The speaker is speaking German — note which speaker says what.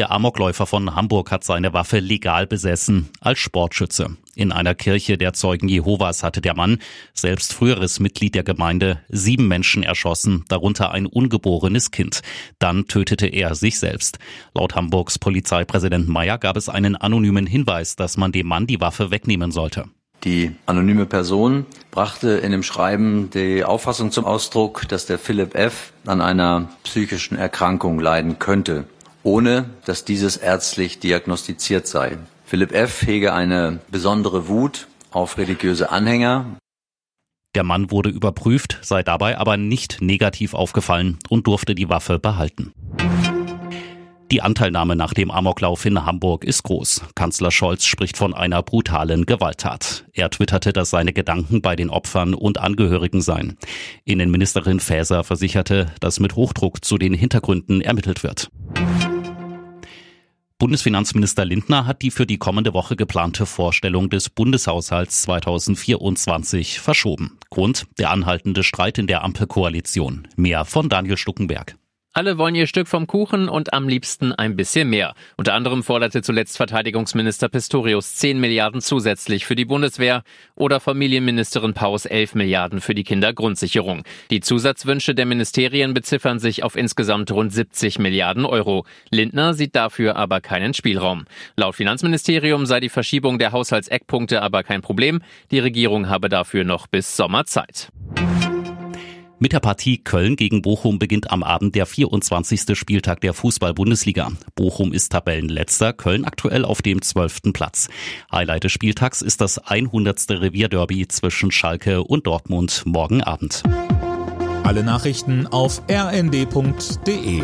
Speaker 1: Der Amokläufer von Hamburg hat seine Waffe legal besessen, als Sportschütze. In einer Kirche der Zeugen Jehovas hatte der Mann, selbst früheres Mitglied der Gemeinde, sieben Menschen erschossen, darunter ein ungeborenes Kind. Dann tötete er sich selbst. Laut Hamburgs Polizeipräsident Meyer gab es einen anonymen Hinweis, dass man dem Mann die Waffe wegnehmen sollte.
Speaker 2: Die anonyme Person brachte in dem Schreiben die Auffassung zum Ausdruck, dass der Philipp F. an einer psychischen Erkrankung leiden könnte ohne dass dieses ärztlich diagnostiziert sei. Philipp F. hege eine besondere Wut auf religiöse Anhänger.
Speaker 1: Der Mann wurde überprüft, sei dabei aber nicht negativ aufgefallen und durfte die Waffe behalten. Die Anteilnahme nach dem Amoklauf in Hamburg ist groß. Kanzler Scholz spricht von einer brutalen Gewalttat. Er twitterte, dass seine Gedanken bei den Opfern und Angehörigen seien. Innenministerin Faeser versicherte, dass mit Hochdruck zu den Hintergründen ermittelt wird. Bundesfinanzminister Lindner hat die für die kommende Woche geplante Vorstellung des Bundeshaushalts 2024 verschoben. Grund der anhaltende Streit in der Ampelkoalition. Mehr von Daniel Stuckenberg.
Speaker 3: Alle wollen ihr Stück vom Kuchen und am liebsten ein bisschen mehr. Unter anderem forderte zuletzt Verteidigungsminister Pistorius 10 Milliarden zusätzlich für die Bundeswehr oder Familienministerin Paus 11 Milliarden für die Kindergrundsicherung. Die Zusatzwünsche der Ministerien beziffern sich auf insgesamt rund 70 Milliarden Euro. Lindner sieht dafür aber keinen Spielraum. Laut Finanzministerium sei die Verschiebung der Haushaltseckpunkte aber kein Problem. Die Regierung habe dafür noch bis Sommer Zeit.
Speaker 1: Mit der Partie Köln gegen Bochum beginnt am Abend der 24. Spieltag der Fußball-Bundesliga. Bochum ist Tabellenletzter, Köln aktuell auf dem 12. Platz. Highlight des Spieltags ist das 100. Revierderby zwischen Schalke und Dortmund morgen Abend.
Speaker 4: Alle Nachrichten auf rnd.de